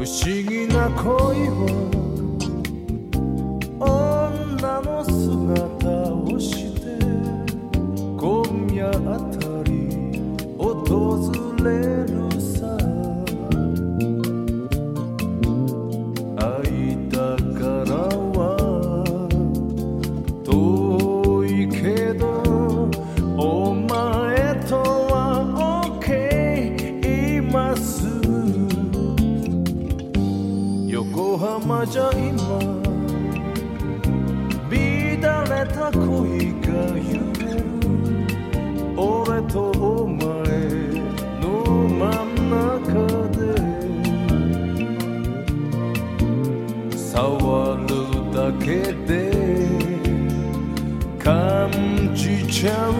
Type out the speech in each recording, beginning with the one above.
不思議な恋をじゃ今乱れた恋が揺れる俺とお前の真ん中で触るだけで感じちゃう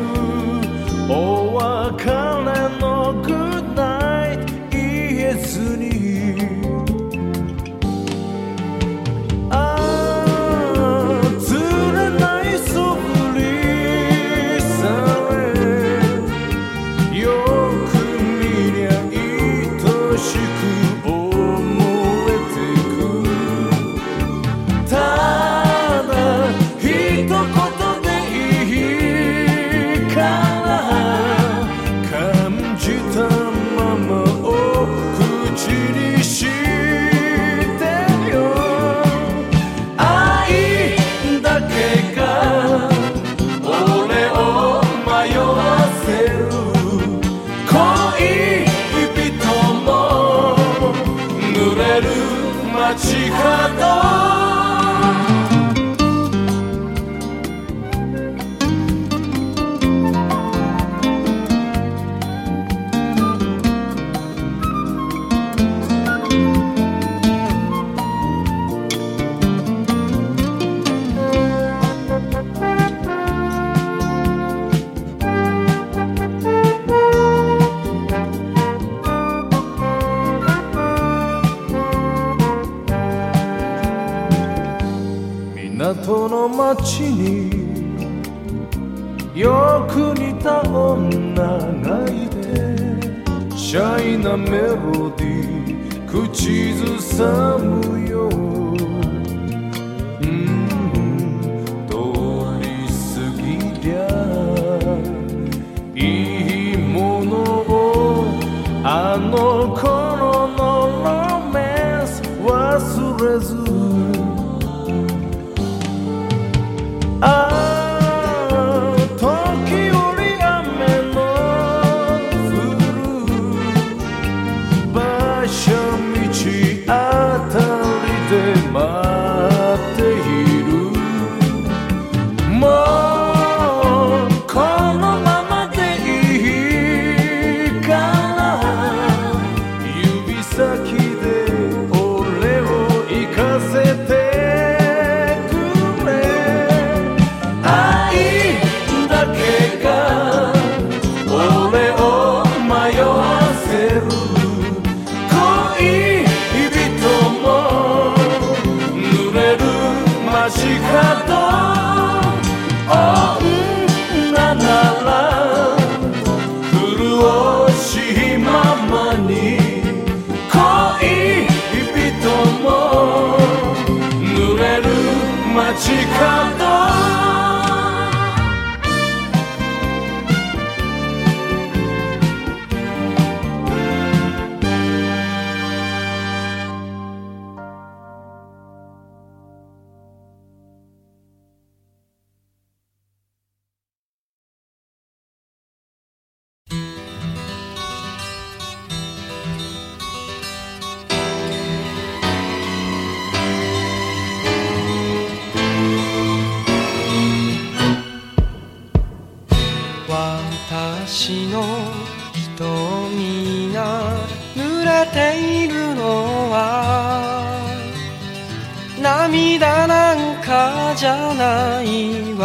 ないは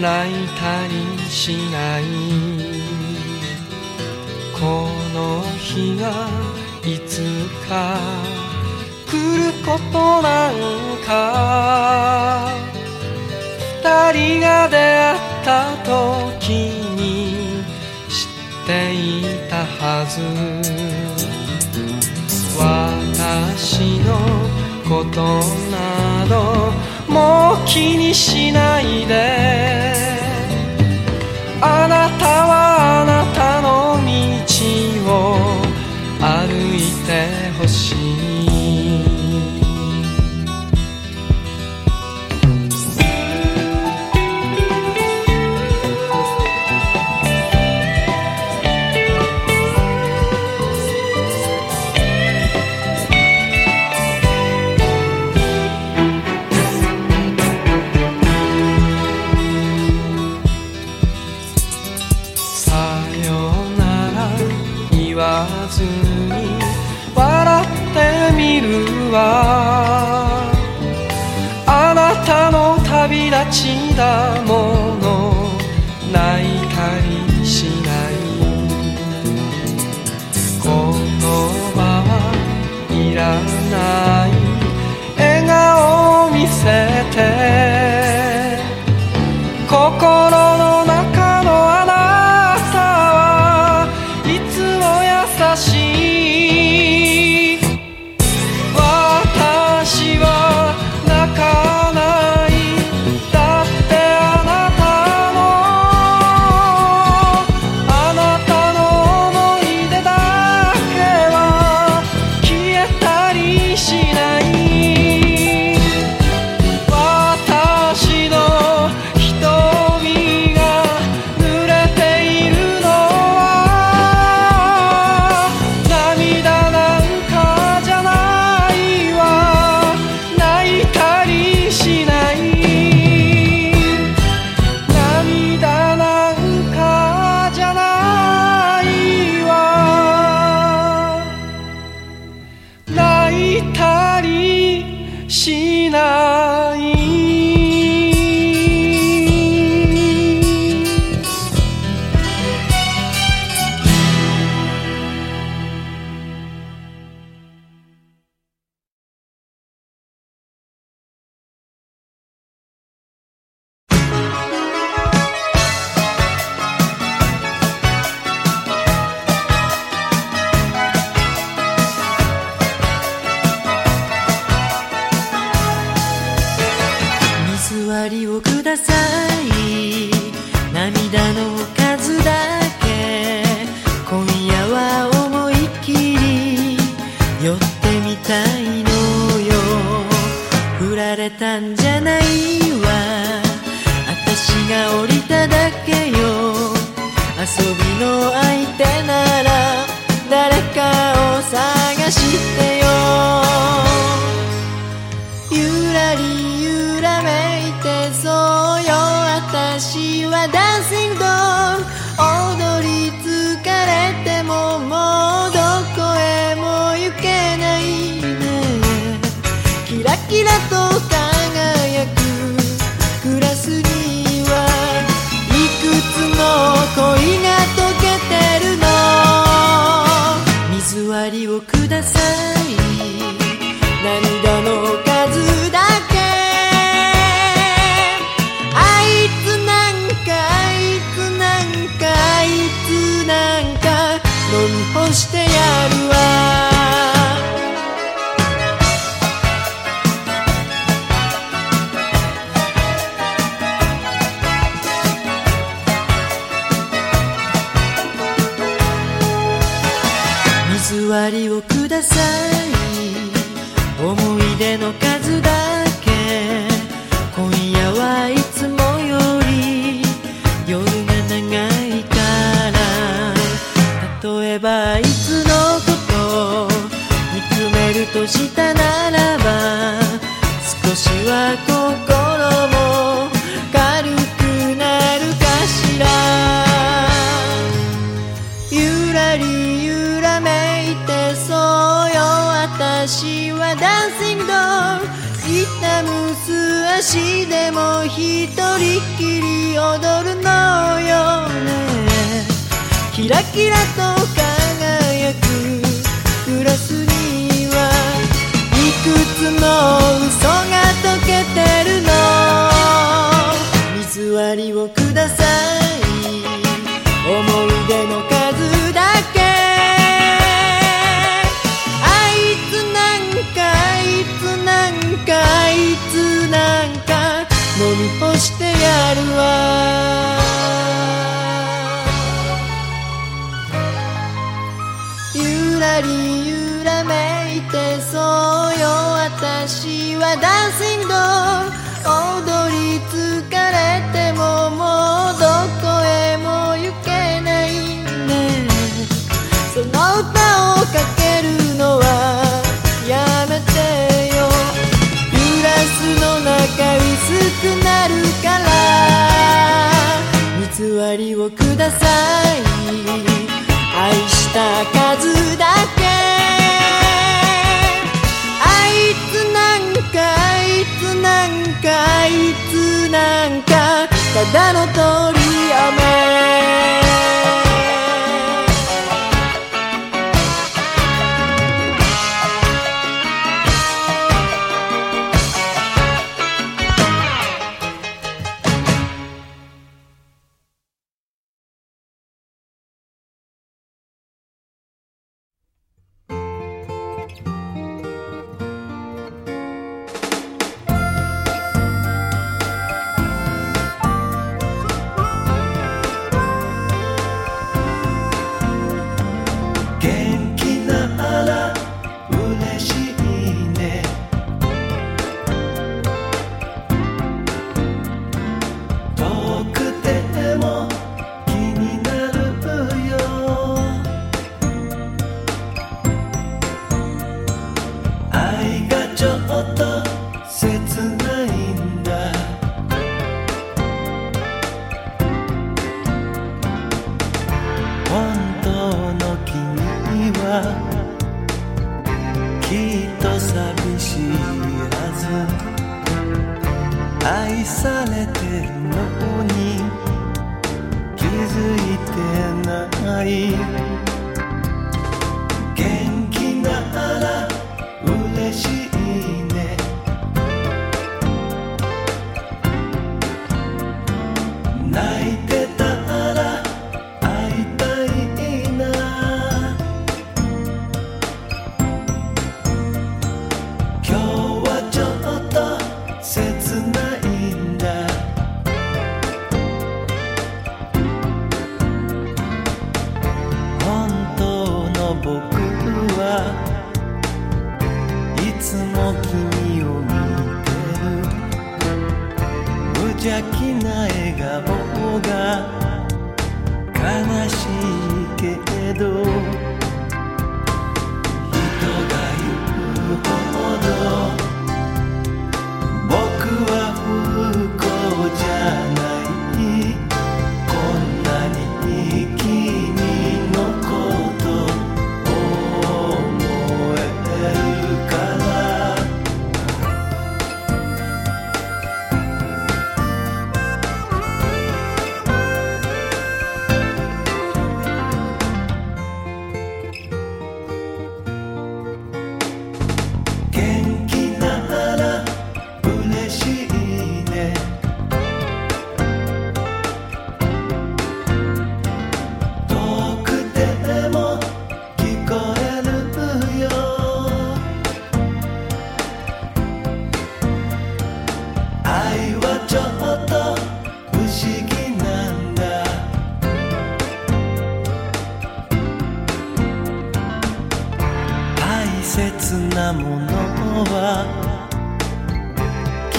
泣いたりしない。この日がいつか来ることなんか。二人が出会った時に知っていたはず。私のことなどもう気にしないで。あなたはあなたの道を歩いてほしい。キラと輝くグラスにはいくつも嘘が溶けてるの。水割りをください。り揺らめいてそうよ。私はダンシング。ドール踊り疲れてももうどこへも行けないね。その歌をかけるのはやめてよ。グラスの中薄くなるから。偽りをください。愛した数だけ。あいつなんかあいつなんかあいつなんか。ただの通り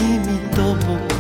秘密的梦。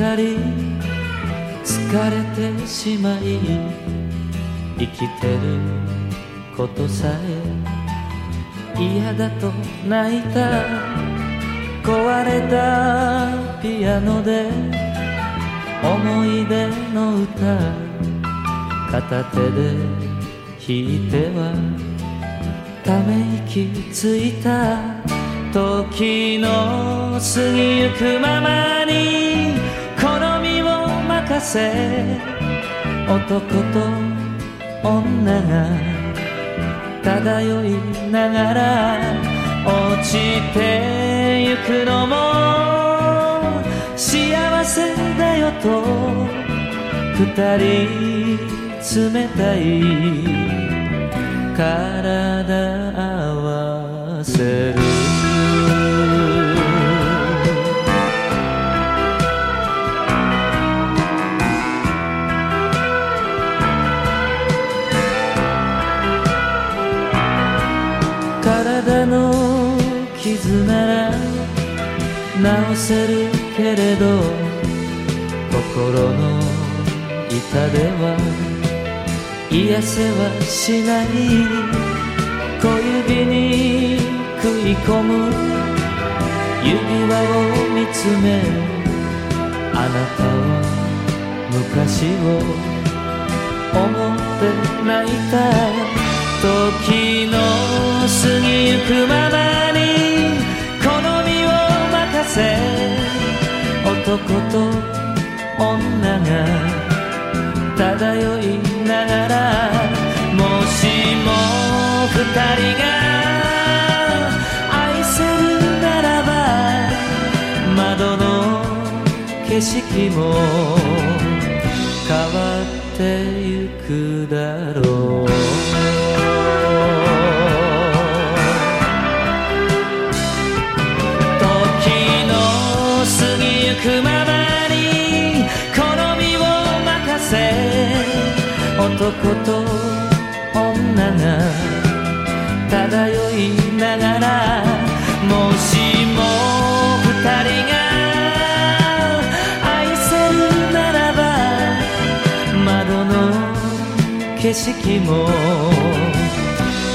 かり疲れてしまい生きてることさえ嫌だと泣いた壊れたピアノで思い出の歌片手で弾いてはため息ついた時の過ぎゆくままにせ男と女が漂いながら落ちてゆくのも幸せだよと二人冷たい体合わせる。治せるけれど心の痛では癒せはしない。小指に食い込む。指輪を見つめあなたは昔を思って泣いた。時の過ぎゆくままにせ男と女が漂いながらもしも二人が愛せるならば窓の景色も変わってゆくだろう。男と女が漂いながらもしも二人が愛せるならば窓の景色も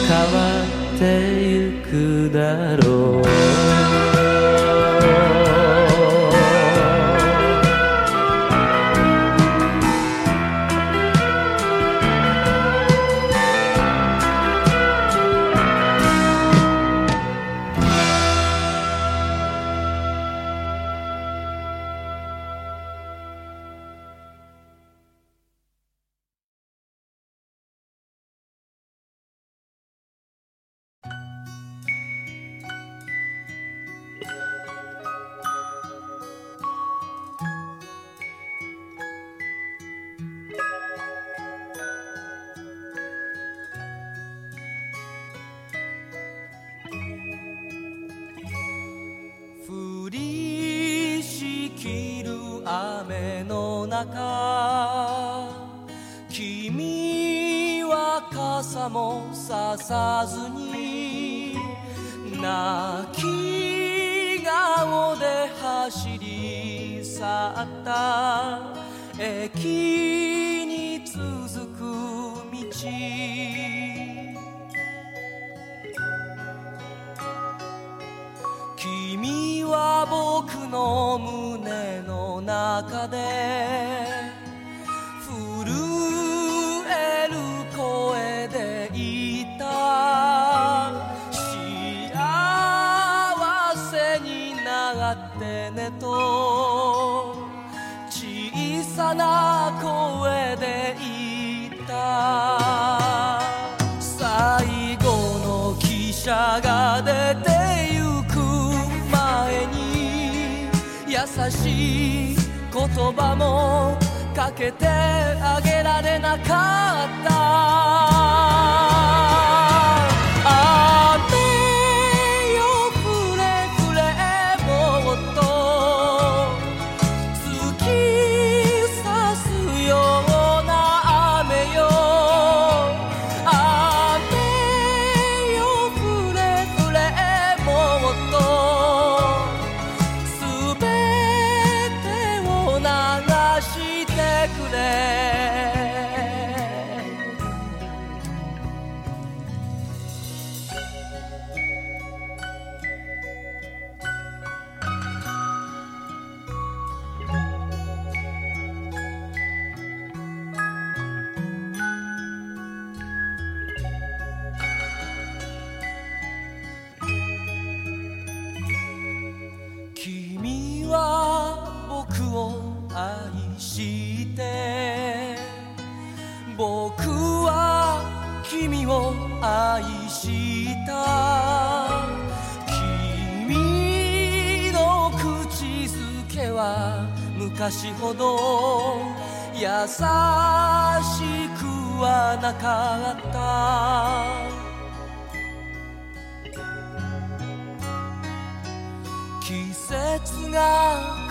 変わってゆくだろう。走り去った。駅に続く道。君は僕の胸の中でな声で言った。最後の汽車が出てゆく前に優しい言葉もかけてあげられなかった。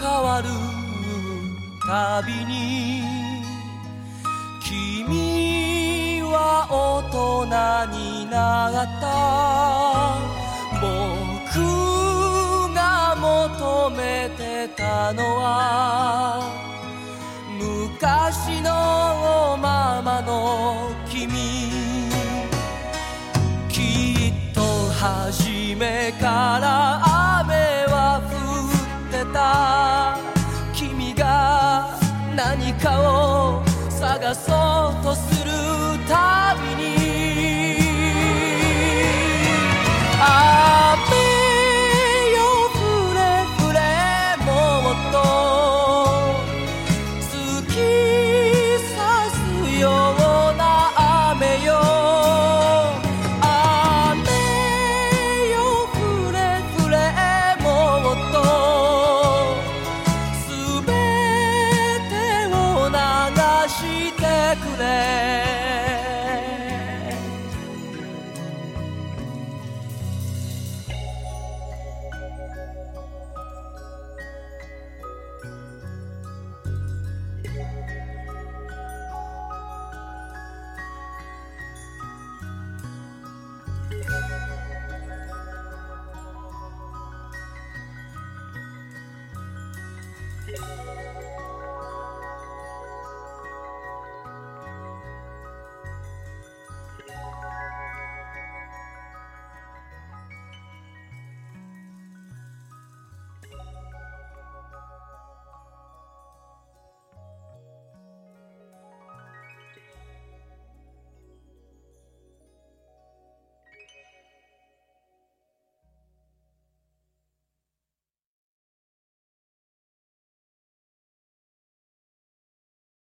変わるたびに君は大人になった。僕が求めてたのは昔のままの君。きっと初めからかを探そうとするたびに